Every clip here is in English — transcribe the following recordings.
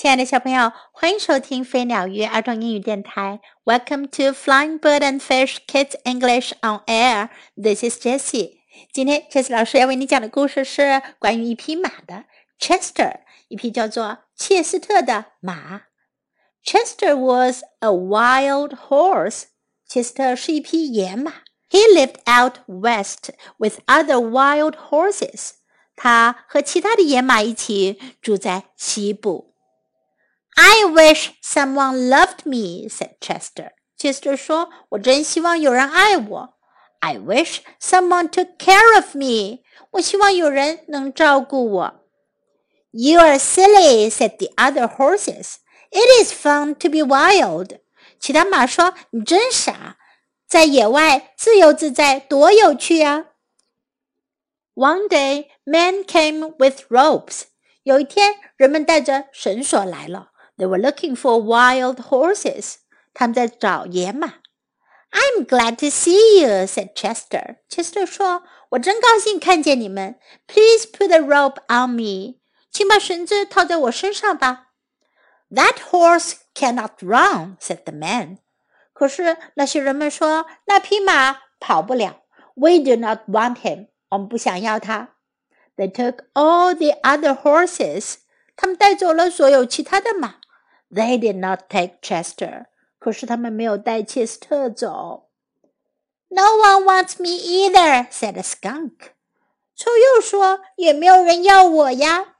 亲爱的小朋友，欢迎收听飞鸟鱼儿童英语电台。Welcome to Flying Bird and Fish Kids English on Air. This is Jessie. 今天 Jessie 老师要为你讲的故事是关于一匹马的 Chester，一匹叫做切斯特的马。Chester was a wild horse. 切斯特是一匹野马。He lived out west with other wild horses. 他和其他的野马一起住在西部。I wish someone loved me," said Chester. Chester 说：“我真希望有人爱我。” I wish someone took care of me. 我希望有人能照顾我。You are silly," said the other horses. It is fun to be wild. 其他马说：“你真傻，在野外自由自在，多有趣啊！” One day, men came with ropes. 有一天，人们带着绳索来了。 they were looking for wild horses. 他们在找野马。I'm glad to see you," said Chester. Chester 说：“我真高兴看见你们。Please put a rope on me. 请把绳子套在我身上吧。” That horse cannot run," said the man. 可是那些人们说那匹马跑不了。We do not want him. 我们不想要他。They took all the other horses. 他们带走了所有其他的马。 they did not take Chester. 可是他们没有带切斯特走。No one wants me either," said a skunk. 臭鼬说：“也没有人要我呀。”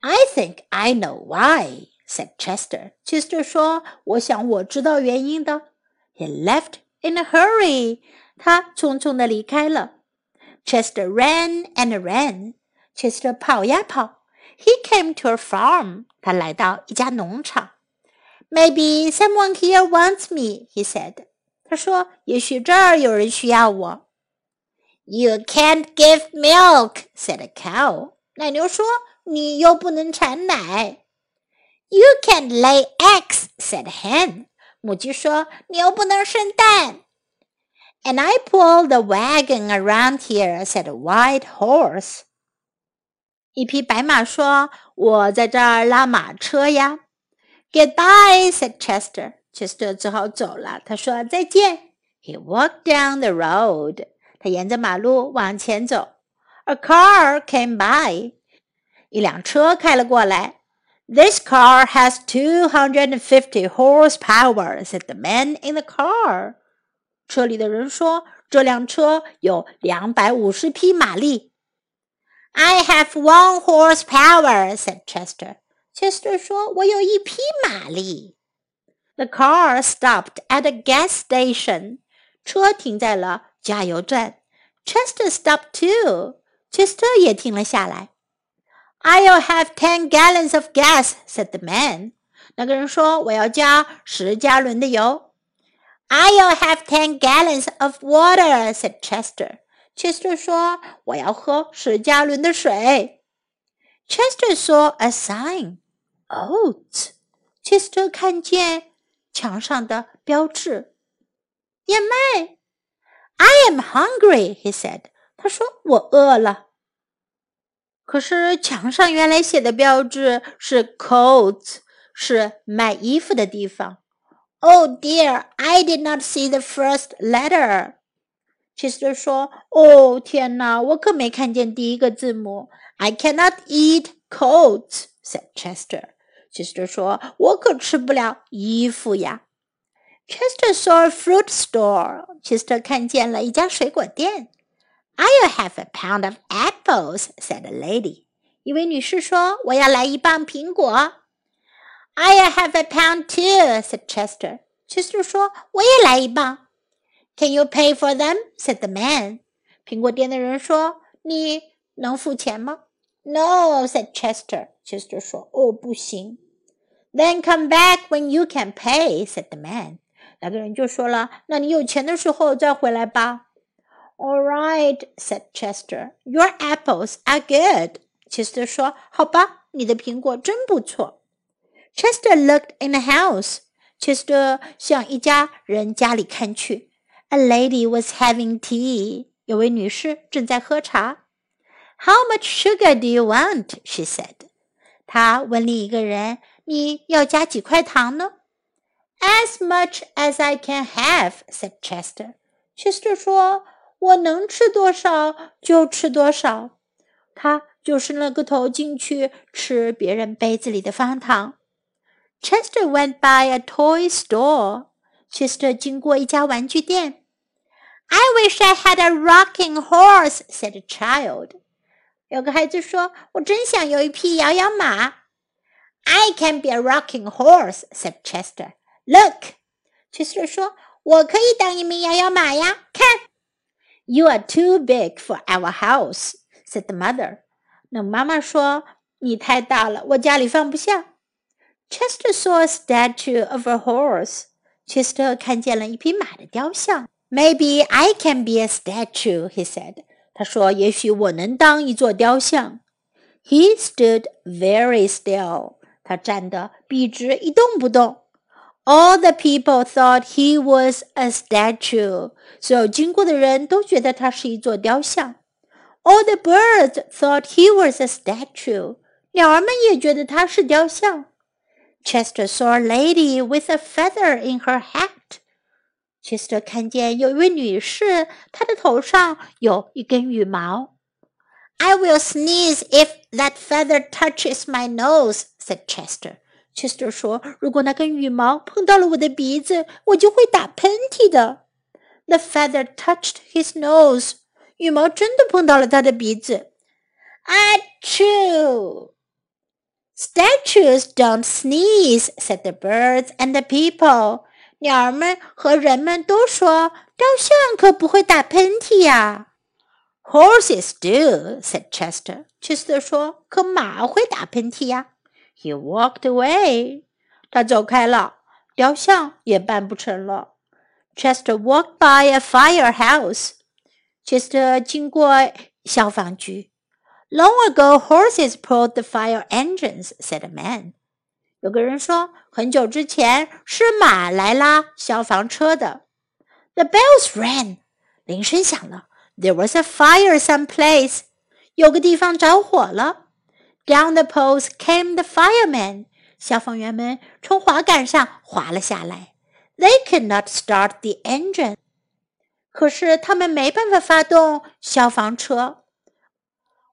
I think I know why," said Chester. Chester 说：“我想我知道原因的。” He left in a hurry. 他匆匆的离开了。Chester ran and ran. Chester 跑呀跑。 he came to a farm. 他来到一家农场。Maybe someone here wants me, he said. 他说：“也许这儿有人需要我。” You can't give milk, said a cow. 奶牛说：“你又不能产奶。” You can't lay eggs, said hen. 母鸡说：“你又不能生蛋。” And I pull the wagon around here, said a white horse. 一匹白马说：“我在这儿拉马车呀。” Goodbye, said Chester. Chester 只好走了。他说：“再见。” He walked down the road. 他沿着马路往前走。A car came by. 一辆车开了过来。This car has two hundred and fifty horsepower, said the man in the car. 车里的人说：“这辆车有两百五十匹马力。” I have one horsepower," said Chester. Chester 说：“我有一匹马力。” The car stopped at a gas station. 车停在了加油站。Chester stopped too. Chester 也停了下来。I'll have ten gallons of gas," said the man. 那个人说：“我要加十加仑的油。” I'll have ten gallons of water," said Chester. Chester 说：“我要喝十加仑的水。” Chester saw a sign, oats. Chester 看见墙上的标志，燕麦。I am hungry, he said. 他说：“我饿了。”可是墙上原来写的标志是 coats，是卖衣服的地方。Oh dear, I did not see the first letter. Chester 说：“哦，天哪，我可没看见第一个字母。”I cannot eat coats," said Chester. Chester 说：“我可吃不了衣服呀。” Chester saw a fruit store. Chester 看见了一家水果店。I'll have a pound of apples," said a lady. 一位女士说：“我要来一磅苹果。” I'll have a pound too," said Chester. Chester 说：“我也来一磅。” Can you pay for them? said the man. 苹果店的人说：“你能付钱吗？”No, said Chester. Chester 说：“哦，不行。” Then come back when you can pay, said the man. 那个人就说了：“那你有钱的时候再回来吧。” All right, said Chester. Your apples are good. Chester 说：“好吧，你的苹果真不错。” Chester looked in the house. Chester 向一家人家里看去。 A lady was having tea. 有位女士正在喝茶。How much sugar do you want? She said. 她问另一个人：“你要加几块糖呢？As much as I can have," said Chester. Chester 说：“我能吃多少就吃多少。”他就伸了个头进去吃别人杯子里的方糖。Chester went by a toy store. Chester 经过一家玩具店。I wish I had a rocking horse," said a child. 有个孩子说：“我真想有一匹摇摇马。” I can be a rocking horse," said Chester. Look, Chester 说：“我可以当一名摇摇马呀！看。” You are too big for our house," said the mother. 那妈妈说：“你太大了，我家里放不下。” Chester saw a statue of a horse. Chester 看见了一匹马的雕像。 Maybe I can be a statue, he said. 他说：“也许我能当一座雕像。” He stood very still. 他站得笔直，一动不动。All the people thought he was a statue. 所有经过的人都觉得他是一座雕像。All the birds thought he was a statue. 鸟儿们也觉得他是雕像。Chester saw a lady with a feather in her hat. Chester 看见有一位女士，她的头上有一根羽毛。I will sneeze if that feather touches my nose," said Chester. Chester 说：“如果那根羽毛碰到了我的鼻子，我就会打喷嚏的。” The feather touched his nose. 羽毛真的碰到了他的鼻子。Achoo! Statues don't sneeze," said the birds and the people. 鸟儿们和人们都说，雕像可不会打喷嚏呀。Horses do," said Chester. Chester 说，可马会打喷嚏呀。He walked away. 他走开了，雕像也办不成了。Chester walked by a firehouse. Chester 经过消防局。Long ago, horses pulled the fire engines," said a man. 有个人说，很久之前是马来拉消防车的。The bells rang. 铃声响了。There was a fire someplace. 有个地方着火了。Down the poles came the firemen. 消防员们从滑杆上滑了下来。They could not start the engine. 可是他们没办法发动消防车。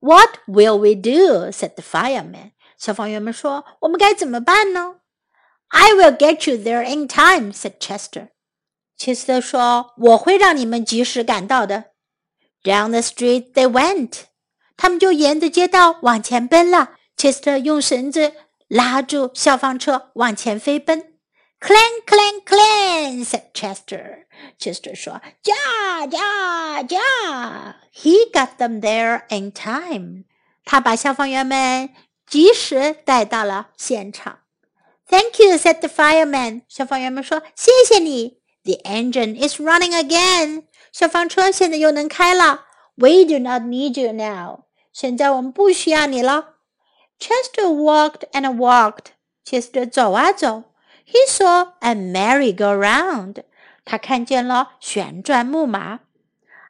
what will we do? said the fireman. 消防员们说：“我们该怎么办呢？” I will get you there in time," said Chester. 切斯特说：“我会让你们及时赶到的。” Down the street they went. 他们就沿着街道往前奔了。切斯特用绳子拉住消防车往前飞奔。Clang, clang, clang, said Chester. Chester 说：“驾驾驾！” He got them there in time. 他把消防员们 及时带到了现场。Thank you, said the fireman. 消防员们说：“谢谢你。” The engine is running again. 消防车现在又能开了。We do not need you now. 现在我们不需要你了。Chester walked and walked. Chester 走啊走。he saw a merry-go-round. 他看见了旋转木马。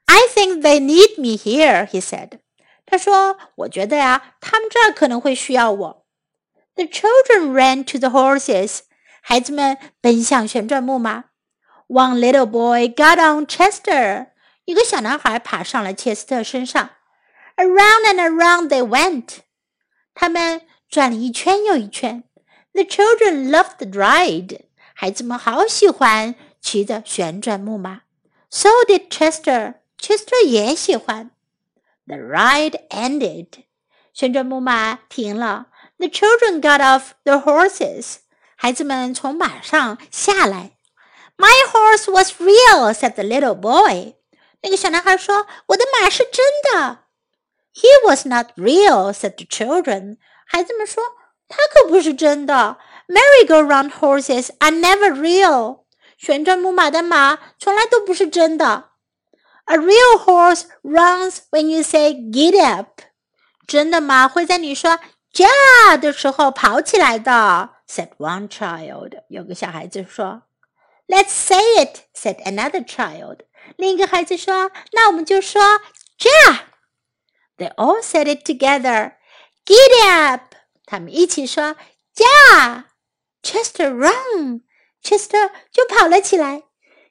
I think they need me here, he said. 他说：“我觉得呀，他们这儿可能会需要我。” The children ran to the horses. 孩子们奔向旋转木马。One little boy got on Chester. 一个小男孩爬上了切斯特身上。Around and around they went. 他们转了一圈又一圈。the children loved the ride. 孩子们好喜欢骑着旋转木马。So did Chester. Chester 也喜欢。The ride ended. 旋转木马停了。The children got off the horses. 孩子们从马上下来。My horse was real, said the little boy. 那个小男孩说：“我的马是真的。” He was not real, said the children. 孩子们说。它可不是真的。Merry-go-round horses are never real。旋转木马的马从来都不是真的。 A real horse runs when you say "Get up." 真的马会在你说“驾”的时候跑起来的。Said one child。有个小孩子说。Let's say it. Said another child。另一个孩子说：“那我们就说‘驾’。” They all said it together. Get up. 他们一起说：“驾 Chester run! Chester 就跑了起来。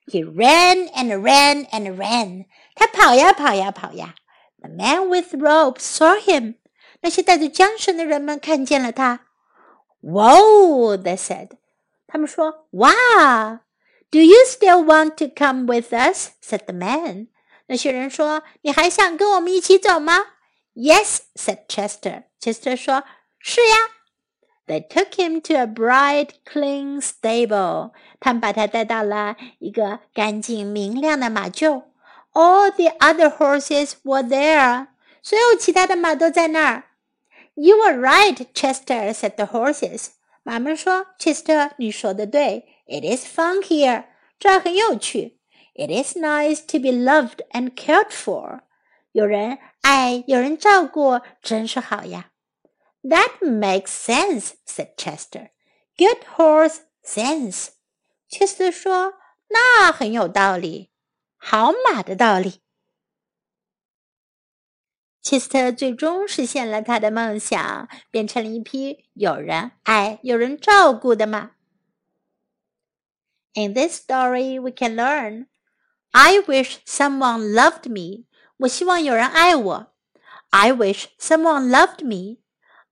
He ran and ran and ran. 他跑呀跑呀跑呀。The man with rope saw him. 那些带着缰绳的人们看见了他。Whoa! They said. 他们说：“哇！”Do you still want to come with us? said the man. 那些人说：“你还想跟我们一起走吗？”Yes, said Chester. Chester 说：“是呀。” They took him to a bright, clean stable. 他们把他带到了一个干净明亮的马厩。All the other horses were there. 所有其他的马都在那儿。You were right, Chester," said the horses. 马们说：“Chester，你说的对。It is fun here. 这儿很有趣。It is nice to be loved and cared for. 有人爱，有人照顾，真是好呀。” That makes sense," said Chester. "Good horse sense." Chester 说：“那很有道理，好马的道理。” Chester 最终实现了他的梦想，变成了一匹有人爱、有人照顾的马。In this story, we can learn. I wish someone loved me. 我希望有人爱我。I wish someone loved me.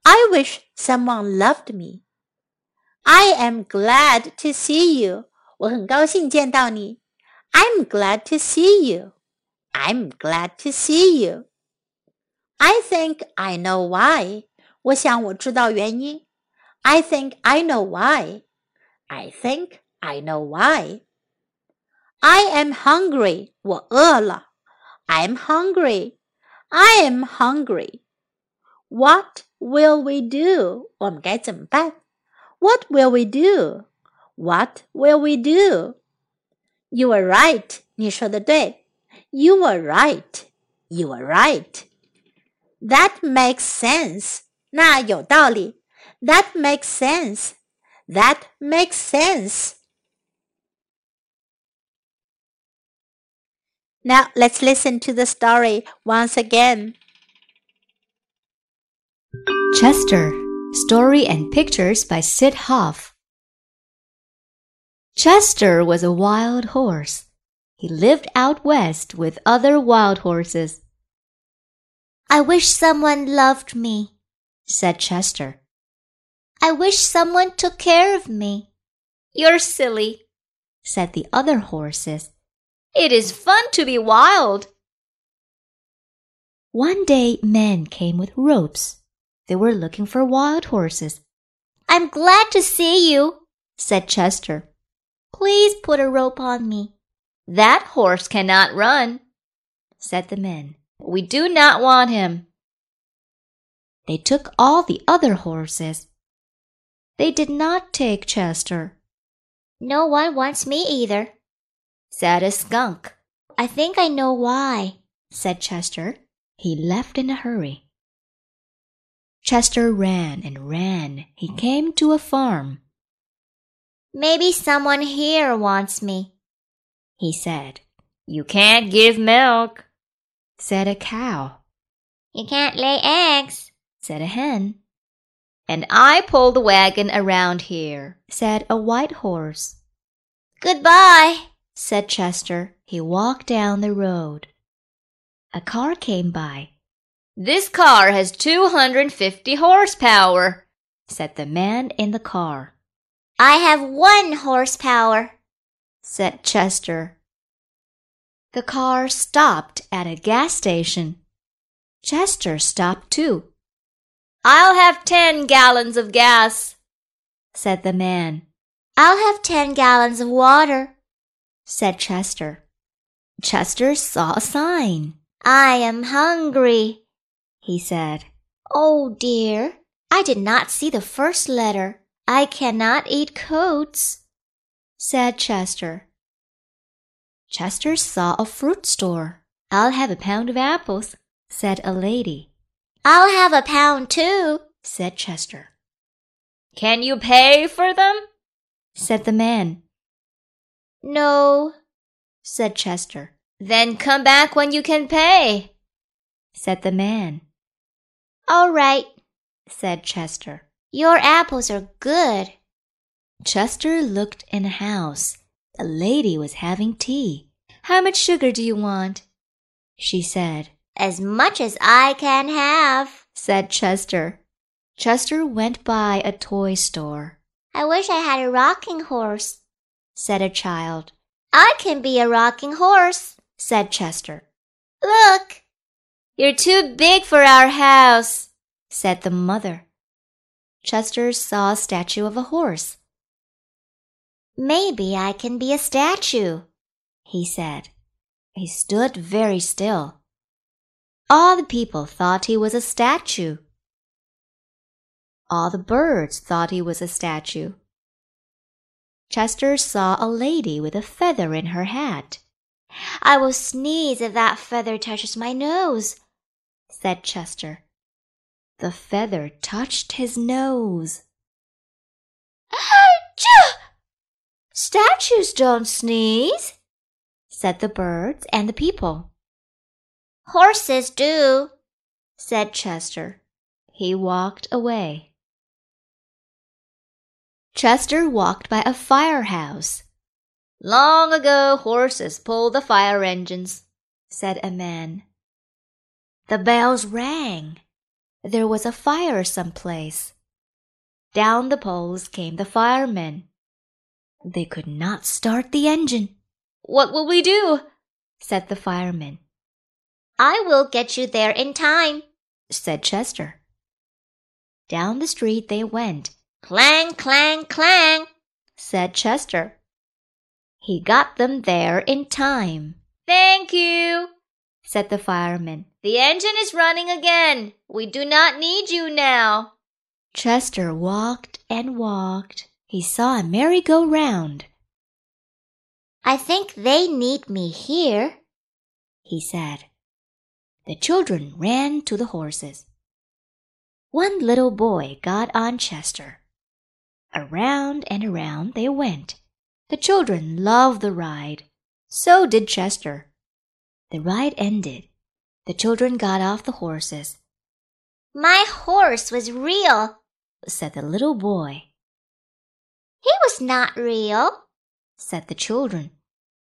I wish someone loved me. I am glad to see you. 我很高兴见到你。I'm glad to see you. I'm glad to see you. I think I know why. 我想我知道原因。I think I know why. I think I know why. I am hungry. 我饿了。I'm hungry. I am hungry. What will we do? 我们该怎么办？What will we do? What will we do? You are right. 你说的对。You are right. You are right. That makes sense. 那有道理。That makes sense. That makes sense. Now let's listen to the story once again. Chester Story and Pictures by Syd Hoff. Chester was a wild horse. He lived out west with other wild horses. I wish someone loved me, said Chester. I wish someone took care of me. You're silly, said the other horses. It is fun to be wild. One day men came with ropes they were looking for wild horses. I'm glad to see you, said Chester. Please put a rope on me. That horse cannot run, said the men. We do not want him. They took all the other horses. They did not take Chester. No one wants me either, said a skunk. I think I know why, said Chester. He left in a hurry. Chester ran and ran. He came to a farm. Maybe someone here wants me, he said. You can't give milk, said a cow. You can't lay eggs, said a hen. And I pull the wagon around here, said a white horse. Goodbye, said Chester. He walked down the road. A car came by. This car has 250 horsepower, said the man in the car. I have one horsepower, said Chester. The car stopped at a gas station. Chester stopped too. I'll have ten gallons of gas, said the man. I'll have ten gallons of water, said Chester. Chester saw a sign. I am hungry, he said. Oh dear, I did not see the first letter. I cannot eat coats, said Chester. Chester saw a fruit store. I'll have a pound of apples, said a lady. I'll have a pound too, said Chester. Can you pay for them? said the man. No, said Chester. Then come back when you can pay, said the man. All right, said Chester. Your apples are good. Chester looked in a house. A lady was having tea. How much sugar do you want? She said. As much as I can have, said Chester. Chester went by a toy store. I wish I had a rocking horse, said a child. I can be a rocking horse, said Chester. Look, you're too big for our house, said the mother. Chester saw a statue of a horse. Maybe I can be a statue, he said. He stood very still. All the people thought he was a statue. All the birds thought he was a statue. Chester saw a lady with a feather in her hat. I will sneeze if that feather touches my nose, said Chester. The feather touched his nose. Statues don't sneeze, said the birds and the people. Horses do, said Chester. He walked away. Chester walked by a firehouse. Long ago, horses pulled the fire engines, said a man. The bells rang. There was a fire someplace. Down the poles came the firemen. They could not start the engine. What will we do? said the fireman. I will get you there in time, said Chester. Down the street they went. Clang, clang, clang, said Chester. He got them there in time. Thank you, said the fireman. The engine is running again. We do not need you now. Chester walked and walked. He saw a merry-go-round. I think they need me here, he said. The children ran to the horses. One little boy got on Chester. Around and around they went. The children loved the ride. So did Chester. The ride ended. The children got off the horses. My horse was real, said the little boy. He was not real, said the children.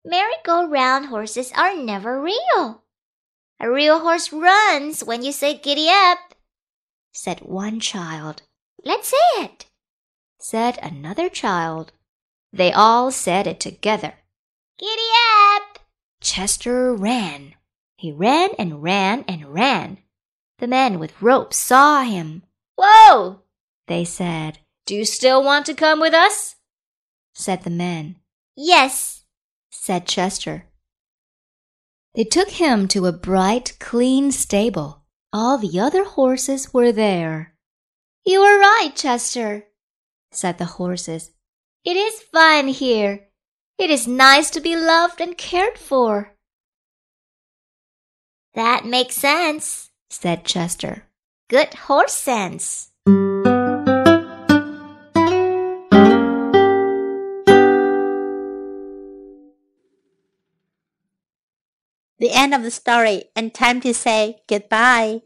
Merry-go-round horses are never real. A real horse runs when you say giddy up, said one child. Let's say it, said another child. They all said it together. Giddy up! Chester ran. He ran and ran and ran. The men with ropes saw him. Whoa! They said. Do you still want to come with us? said the men. Yes, said Chester. They took him to a bright, clean stable. All the other horses were there. You are right, Chester, said the horses. It is fine here. It is nice to be loved and cared for. That makes sense, said Chester. Good horse sense. The end of the story and time to say goodbye.